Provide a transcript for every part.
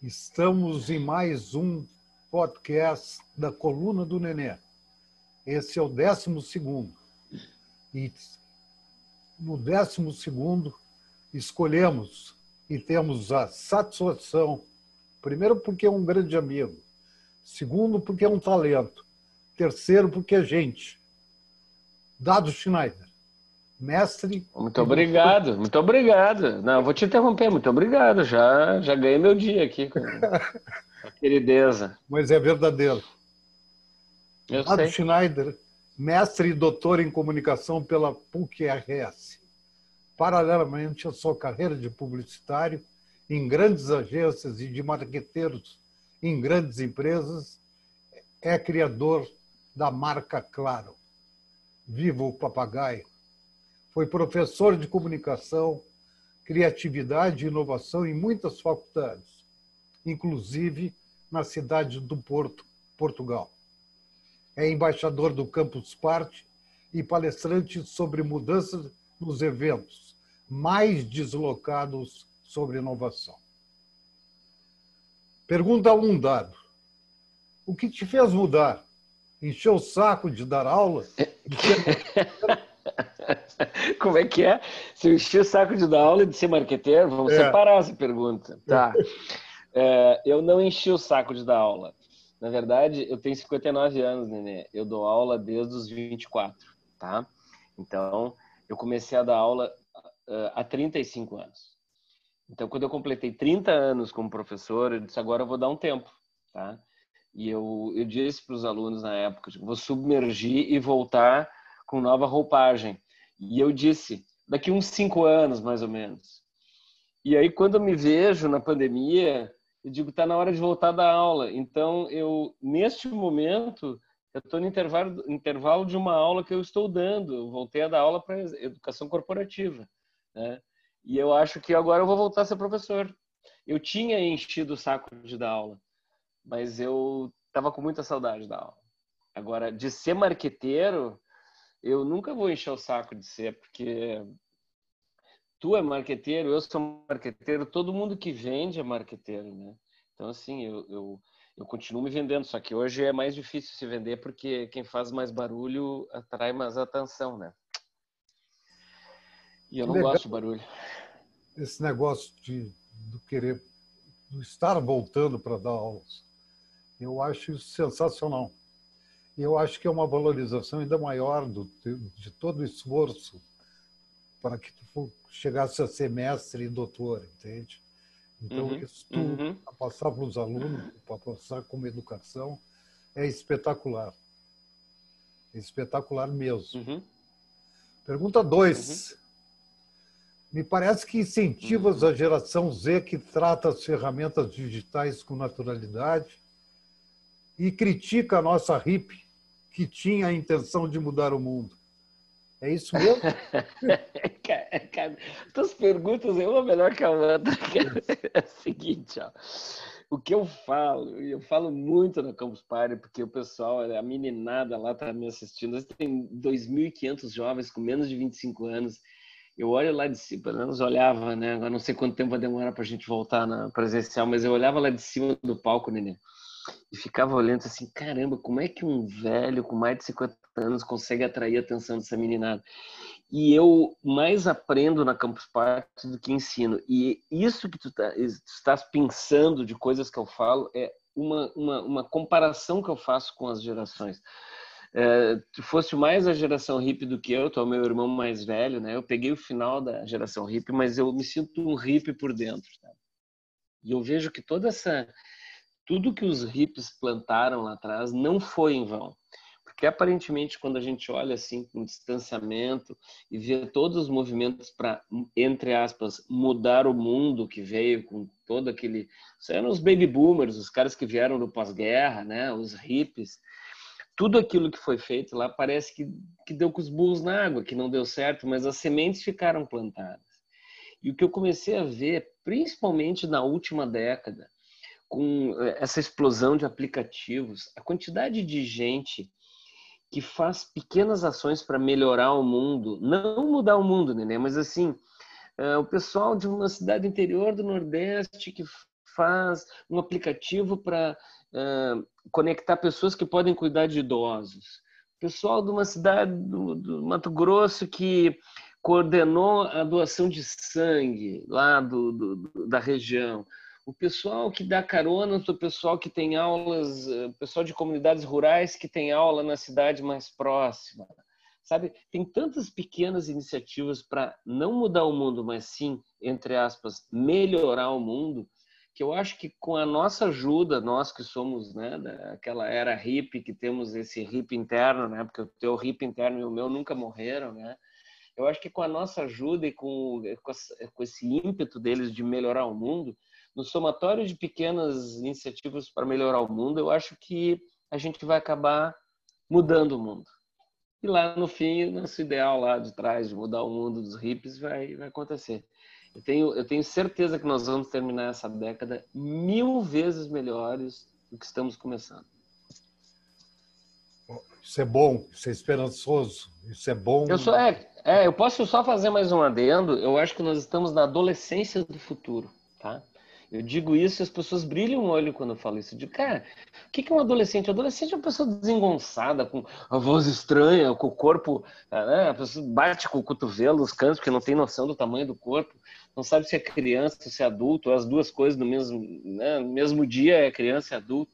Estamos em mais um podcast da Coluna do Nenê. Esse é o décimo segundo. E no décimo segundo escolhemos e temos a satisfação, primeiro porque é um grande amigo, segundo porque é um talento, terceiro porque é gente. Dado Schneider mestre. Muito obrigado, muito obrigado. Não, vou te interromper, muito obrigado. Já, já ganhei meu dia aqui com a querideza. Mas é verdadeiro. Eu Lado sei. Schneider, mestre e doutor em comunicação pela PUC-RS. Paralelamente à sua carreira de publicitário em grandes agências e de marqueteiros em grandes empresas, é criador da marca Claro. Viva o papagaio! Foi professor de comunicação, criatividade e inovação em muitas faculdades, inclusive na cidade do Porto, Portugal. É embaixador do Campus Party e palestrante sobre mudanças nos eventos mais deslocados sobre inovação. Pergunta um dado. O que te fez mudar? Encheu o saco de dar aula? Como é que é? Se eu enchi o saco de dar aula e de ser marqueteiro, vamos É. separar essa pergunta. Tá. É, eu não enchi o saco de dar aula. Na verdade, eu tenho 59 anos, Nenê. Eu dou aula desde os 24, tá? Então, eu comecei a dar aula uh, há 35 anos. Então, quando eu completei 30 anos como professor, eu disse, agora eu vou dar um tempo, tá? E eu, eu disse para os alunos na época, tipo, vou submergir e voltar com nova roupagem. E eu disse, daqui uns cinco anos, mais ou menos. E aí, quando eu me vejo na pandemia, eu digo, tá na hora de voltar da aula. Então, eu, neste momento, eu estou no intervalo, intervalo de uma aula que eu estou dando. Eu voltei a dar aula para educação corporativa, né? E eu acho que agora eu vou voltar a ser professor. Eu tinha enchido o saco de dar aula, mas eu estava com muita saudade da aula. Agora, de ser marqueteiro, eu nunca vou encher o saco de ser, porque tu é marqueteiro, eu sou marqueteiro, todo mundo que vende é marqueteiro, né? Então, assim, eu, eu, eu continuo me vendendo, só que hoje é mais difícil se vender porque quem faz mais barulho atrai mais atenção, né? E eu não Legal. gosto de barulho. esse negócio de do querer do estar voltando para dar aulas. Eu acho isso sensacional. Eu acho que é uma valorização ainda maior do, de todo o esforço para que tu chegasse a ser mestre e doutor, entende? Então, Uhum, isso tu, uhum. a passar para os alunos, para passar como educação, é espetacular. É espetacular mesmo. Uhum. Pergunta 2. Me parece que incentivas a geração Z que trata as ferramentas digitais com naturalidade e critica a nossa hippie que tinha a intenção de mudar o mundo. É isso mesmo? Tuas perguntas é uma melhor que a outra. É o seguinte, ó. O que eu falo, e eu falo muito na Campus Party, porque o pessoal, a meninada lá tá me assistindo. Tem 2.500 jovens com menos de 25 anos. Eu olho lá de cima, pelo menos olhava, né? Agora não sei quanto tempo vai demorar pra gente voltar na presencial, mas eu olhava lá de cima do palco, Nenê, e ficava olhando assim, caramba, como é que um velho com mais de 50 anos consegue atrair a atenção dessa meninada? E eu mais aprendo na Campus Party do que ensino. E isso que tu, tá, tu estás pensando de coisas que eu falo é uma, uma, uma comparação que eu faço com as gerações. É, tu fosse mais a geração hippie do que eu, tu é o meu irmão mais velho, né? Eu peguei o final da geração hippie, mas eu me sinto um hippie por dentro, tá? E eu vejo que toda essa tudo que os hippies plantaram lá atrás não foi em vão. Porque aparentemente quando a gente olha assim com distanciamento e vê todos os movimentos para entre aspas mudar o mundo que veio com todo aquele, isso eram os baby boomers, os caras que vieram do pós-guerra, né, os hippies. Tudo aquilo que foi feito lá parece que, que deu com os burros na água, que não deu certo, mas as sementes ficaram plantadas. E o que eu comecei a ver, principalmente na última década, com essa explosão de aplicativos, a quantidade de gente que faz pequenas ações para melhorar o mundo, não mudar o mundo, né? Mas assim, uh, o pessoal de uma cidade interior do Nordeste que faz um aplicativo para uh, conectar pessoas que podem cuidar de idosos. Pessoal de uma cidade do, do Mato Grosso que coordenou a doação de sangue lá do, do, da região. O pessoal que dá carona o pessoal que tem aulas, o pessoal de comunidades rurais que tem aula na cidade mais próxima. Sabe, tem tantas pequenas iniciativas para não mudar o mundo, mas sim, entre aspas, melhorar o mundo, que eu acho que com a nossa ajuda, nós que somos né, daquela era hippie, que temos esse hippie interno, né, porque o teu hippie interno e o meu nunca morreram, né, eu acho que com a nossa ajuda e com, com esse ímpeto deles de melhorar o mundo, no somatório de pequenas iniciativas para melhorar o mundo, eu acho que a gente vai acabar mudando o mundo. E lá no fim, nosso ideal lá de trás de mudar o mundo dos hippies vai, vai acontecer. Eu tenho, eu tenho certeza que nós vamos terminar essa década mil vezes melhores do que estamos começando. Isso é bom, isso é esperançoso, isso é bom. Eu sou, é, é, eu posso só fazer mais um adendo. Eu acho que nós estamos na adolescência do futuro, tá? Eu digo isso e as pessoas brilham o olho quando eu falo isso. Digo, cara, o que é um adolescente? O adolescente é uma pessoa desengonçada, com a voz estranha, com o corpo. Né? A pessoa bate com o cotovelo, os cantos, porque não tem noção do tamanho do corpo, não sabe se é criança, se é adulto, as duas coisas no mesmo, né? no mesmo dia é criança e adulto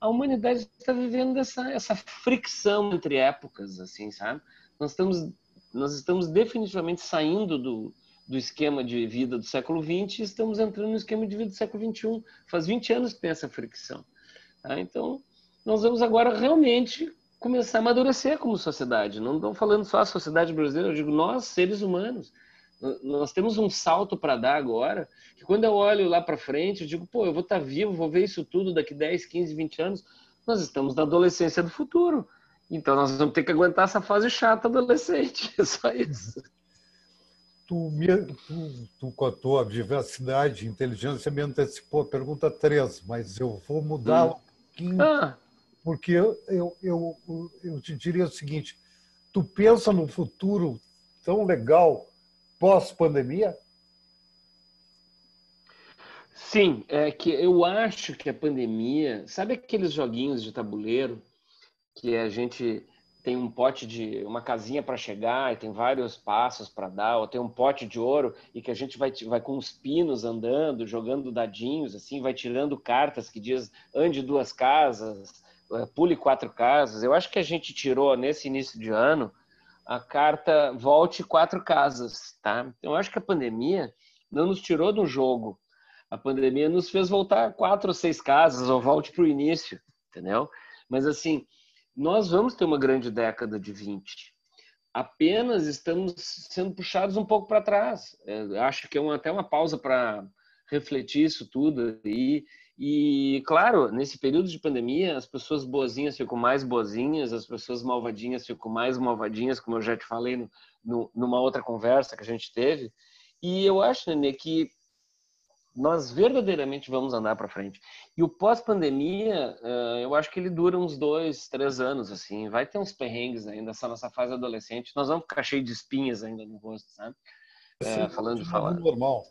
a humanidade está vivendo essa, essa fricção entre épocas, assim, sabe? Nós estamos, nós estamos definitivamente saindo do, do esquema de vida do século XX e estamos entrando no esquema de vida do século XXI. Faz 20 anos que tem essa fricção. Tá? Então, nós vamos agora realmente começar a amadurecer como sociedade. Não estou falando só a sociedade brasileira, eu digo nós, seres humanos. Nós temos um salto para dar agora, que quando eu olho lá para frente, eu digo, pô, eu vou estar tá vivo, vou ver isso tudo daqui 10, 15, 20 anos. Nós estamos na adolescência do futuro. Então nós vamos ter que aguentar essa fase chata adolescente. É só isso. Tu, tu, tu com a tua diversidade e inteligência me antecipou a pergunta 3, mas eu vou mudar hum. um pouquinho, ah. porque eu, eu, eu, eu te diria o seguinte, tu pensa no futuro tão legal pós-pandemia? Sim, é que eu acho que a pandemia, sabe aqueles joguinhos de tabuleiro que a gente tem um pote de uma casinha para chegar e tem vários passos para dar, ou tem um pote de ouro e que a gente vai vai com os pinos andando, jogando dadinhos assim, vai tirando cartas que diz ande duas casas, é, pule quatro casas. Eu acho que a gente tirou nesse início de ano a carta volte quatro casas, tá? Então, eu acho que a pandemia não nos tirou do jogo. A pandemia nos fez voltar quatro ou seis casas, ou volte para o início, entendeu? Mas, assim, nós vamos ter uma grande década de 20. Apenas estamos sendo puxados um pouco para trás. Eu acho que é uma, até uma pausa para refletir isso tudo e, e, claro, nesse período de pandemia, as pessoas boazinhas ficam mais boazinhas, as pessoas malvadinhas ficam mais malvadinhas, como eu já te falei no, no, numa outra conversa que a gente teve. E eu acho, Nenê, que nós verdadeiramente vamos andar para frente. E o pós-pandemia, eh, eu acho que ele dura uns dois, três anos, assim. Vai ter uns perrengues ainda, essa nossa fase adolescente. Nós vamos ficar cheio de espinhas ainda no rosto, sabe? É, falando de falar. Normal.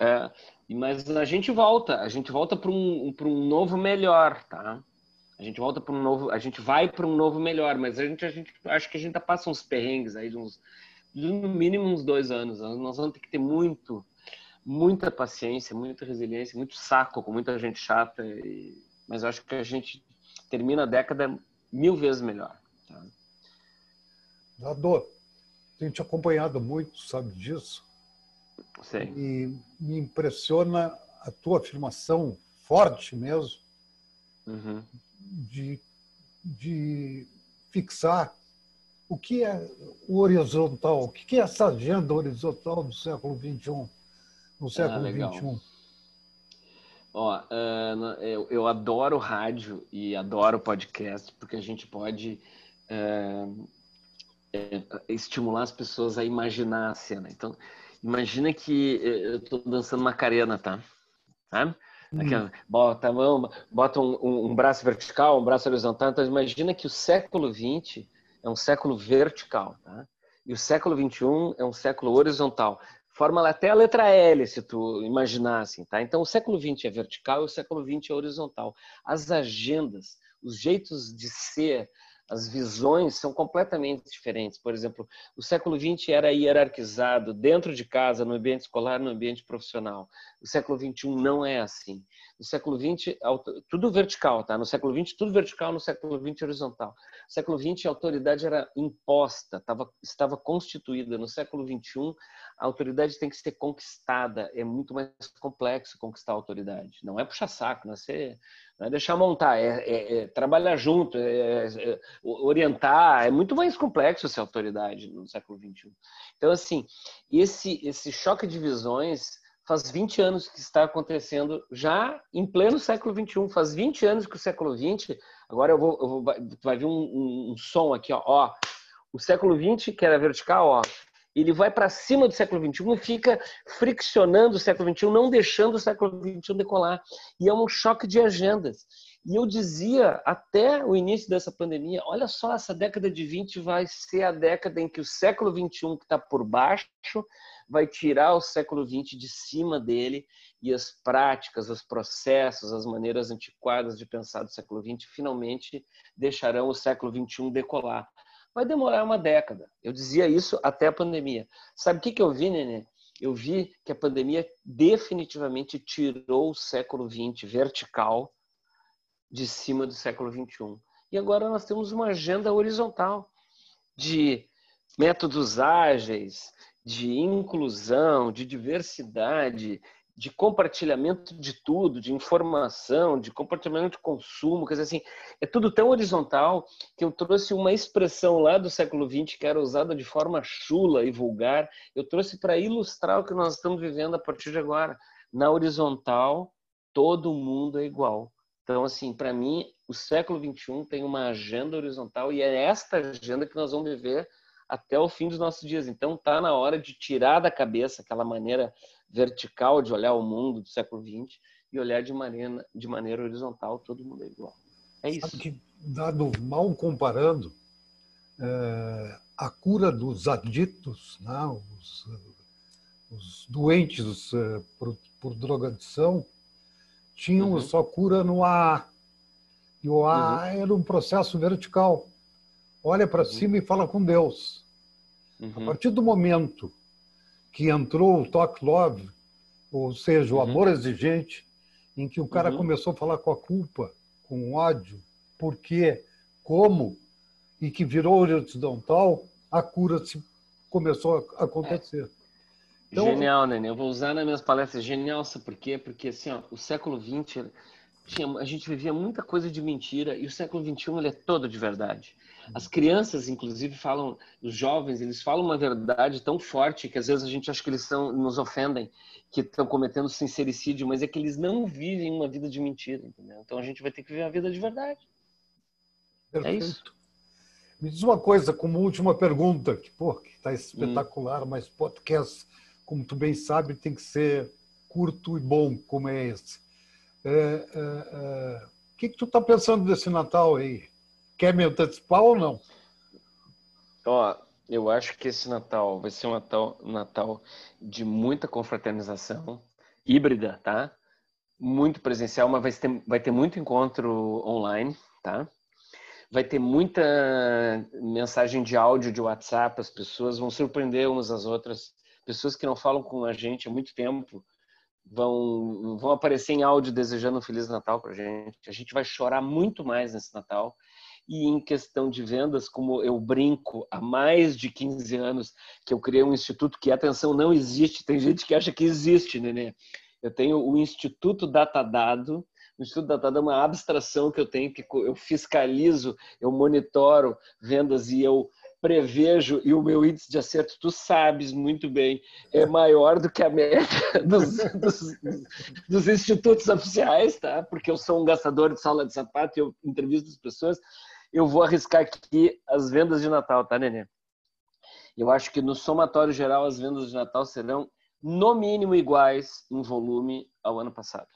É, mas a gente volta, a gente volta para um, um novo melhor, tá? A gente volta para um novo, a gente vai para um novo melhor, mas a gente, a gente acho que a gente passa uns perrengues aí de uns, de no mínimo uns dois anos. Nós vamos ter que ter muito, muita paciência, muita resiliência, muito saco com muita gente chata. E, mas eu acho que a gente termina a década mil vezes melhor. Tá? Dado, tenho te acompanhado muito, sabe disso. Sim. E me impressiona a tua afirmação forte mesmo uhum. de, de fixar o que é o horizontal, o que é essa agenda horizontal do século XXI, no século ah, XXI. Ó, uh, eu, eu, adoro rádio e adoro podcast, porque a gente pode uh, estimular as pessoas a imaginar a cena. Então, Imagina que eu estou dançando Macarena, tá? Sabe? Hum. bota a mão, bota um, um, um, braço vertical, um braço horizontal. Então, imagina que o século XX é um século vertical, tá? E o século XXI é um século horizontal. Forma até a letra L, se tu imaginar assim, tá? Então, o século XX é vertical e o século XX é horizontal. As agendas, os jeitos de ser, as visões são completamente diferentes. Por exemplo, o século XX era hierarquizado dentro de casa, no ambiente escolar, no ambiente profissional. O século XXI não é assim. No século XX, tudo vertical, tá? No século XX, tudo vertical, no século XX, horizontal. No século XX, a autoridade era imposta, tava, estava constituída. No século XXI, a autoridade tem que ser conquistada. É muito mais complexo conquistar a autoridade. Não é puxar saco, não é, ser, não é deixar montar, é, é, é trabalhar junto, é, é, orientar. É muito mais complexo ser autoridade no século XXI. Então, assim, esse, esse choque de visões faz 20 anos que está acontecendo já em pleno século 21. Faz 20 anos que o século 20. Agora eu vou, eu vou vai vir um, um, um, som aqui, ó, ó. O século 20 que era vertical, ó. Ele vai para cima do século 21 e fica friccionando o século 21, não deixando o século 21 decolar. E é um choque de agendas. E eu dizia até o início dessa pandemia: olha só, essa década de 20 vai ser a década em que o século 21 que está por baixo vai tirar o século XX de cima dele e as práticas, os processos, as maneiras antiquadas de pensar do século XX finalmente deixarão o século XXI decolar. Vai demorar uma década. Eu dizia isso até a pandemia. Sabe o que, que eu vi, Nenê? Eu vi que a pandemia definitivamente tirou o século XX vertical de cima do século XXI. E agora nós temos uma agenda horizontal de métodos ágeis, de inclusão, de diversidade, de compartilhamento de tudo, de informação, de compartilhamento de consumo, quer dizer assim, é tudo tão horizontal que eu trouxe uma expressão lá do século XX que era usada de forma chula e vulgar, eu trouxe para ilustrar o que nós estamos vivendo a partir de agora. Na horizontal, todo mundo é igual. Então, assim, para mim, o século XXI tem uma agenda horizontal e é esta agenda que nós vamos viver até o fim dos nossos dias. Então tá na hora de tirar da cabeça aquela maneira vertical de olhar o mundo do século XX e olhar de maneira, de maneira horizontal, todo mundo é igual. É isso. Sabe que, dado mal comparando, é, a cura dos aditos, né, os, os doentes é, por, por drogadição, tinham uhum. só cura no AA. E o AA uhum. era um processo vertical. Olha para uhum. cima e fala com Deus. Uhum. A partir do momento que entrou o Talk Love, ou seja, o uhum. amor exigente, em que o cara uhum. começou a falar com a culpa, com o ódio, por quê, como, e que virou horizontal, a cura se começou a acontecer. É. Então, Genial, Nenê. Eu vou usar nas minhas palestras. Genial, sabe por quê? Porque assim, ó, o século XX tinha, a gente vivia muita coisa de mentira e o século XXI ele é todo de verdade. As crianças, inclusive, falam, os jovens, eles falam uma verdade tão forte que às vezes a gente acha que eles são, nos ofendem, que estão cometendo sincericídio, mas é que eles não vivem uma vida de mentira, entendeu? Então a gente vai ter que viver a vida de verdade. É Perfeito. É isso. Me diz uma coisa, como última pergunta, que está espetacular, hum. mas podcast, como tu bem sabe, tem que ser curto e bom, como é esse. É, é, é, o que, que tu está pensando desse Natal aí? Quer me antecipar ou não? Ó, eu acho que esse Natal vai ser um Natal, Natal de muita confraternização, híbrida, tá? Muito presencial, mas vai ter, vai ter muito encontro online, tá? Vai ter muita mensagem de áudio de WhatsApp, as pessoas vão surpreender umas às outras. Pessoas que não falam com a gente há muito tempo vão, vão aparecer em áudio desejando um Feliz Natal pra gente. A gente vai chorar muito mais nesse Natal e em questão de vendas, como eu brinco há mais de 15 anos que eu criei um instituto que, atenção, não existe. Tem gente que acha que existe, Nenê. Eu tenho o Instituto Datadado. O Instituto Datadado é uma abstração que eu tenho, que eu fiscalizo, eu monitoro vendas e eu prevejo, e o meu índice de acerto, tu sabes muito bem, é maior do que a média dos, dos, dos, institutos oficiais, tá? Porque eu sou um gastador de sala de sapato e eu entrevisto as pessoas eu vou arriscar aqui as vendas de Natal, tá, Nenê? Eu acho que no somatório geral as vendas de Natal serão no mínimo iguais em volume ao ano passado.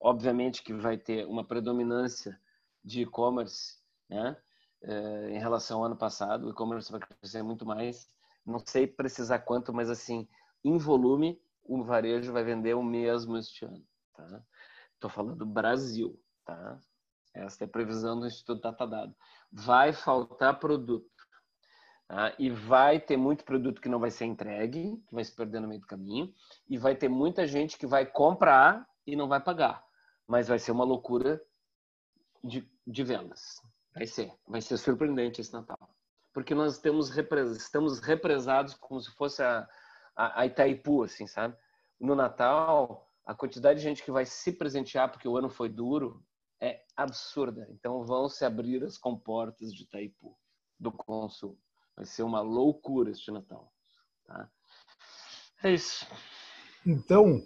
Obviamente que vai ter uma predominância de e-commerce, né? É, em relação ao ano passado, o e-commerce vai crescer muito mais. Não sei precisar quanto, mas assim, em volume, o varejo vai vender o mesmo este ano. Tá? Estou falando do Brasil. Tá? Essa é a previsão do Instituto Datadado. Vai faltar produto. Tá? E vai ter muito produto que não vai ser entregue, que vai se perder no meio do caminho. E vai ter muita gente que vai comprar e não vai pagar. Mas vai ser uma loucura de, de vendas. Vai ser. Vai ser surpreendente esse Natal. Porque nós temos, estamos represados como se fosse a, a, a Itaipu, assim, sabe? No Natal, a quantidade de gente que vai se presentear porque o ano foi duro é absurda. Então vão se abrir as comportas de Itaipu do consumo. Vai ser uma loucura este Natal. Tá? É isso. Então,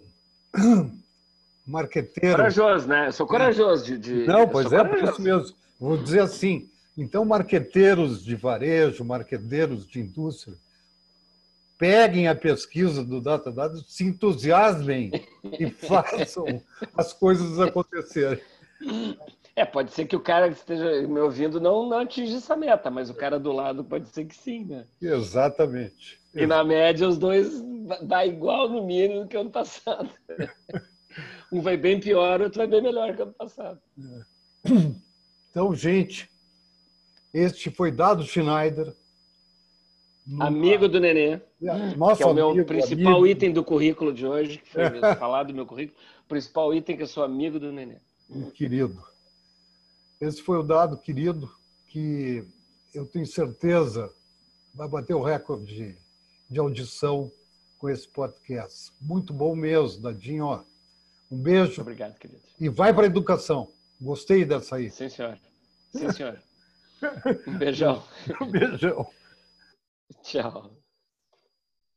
marqueteiro. Corajoso, né? Eu sou corajoso de. de... Não, pois é, por isso mesmo. Vou dizer assim. Então, marqueteiros de varejo, marqueteiros de indústria, peguem a pesquisa do Datadado, se entusiasmem e façam as coisas acontecerem. É, pode ser que o cara que esteja me ouvindo não, não atinja essa meta, mas o cara do lado pode ser que sim, né? Exatamente. E na média os dois dá igual no mínimo que ano passado. Um vai bem pior, outro vai bem melhor que ano passado. Então, gente, este foi Dado Schneider. Amigo do Nenê. Nosso que é o meu amigo, principal amigo. item do currículo de hoje, que foi falado do meu currículo. O principal item é que eu sou amigo do Nenê. Querido. Esse foi o dado, querido, que eu tenho certeza vai bater o recorde de, de audição com esse podcast. Muito bom mesmo, Dadinho. Um beijo. Muito obrigado, querido. E vai para a educação. Gostei dessa aí. Sim, senhor. Sim, senhor. Um beijão. Um beijão. Tchau.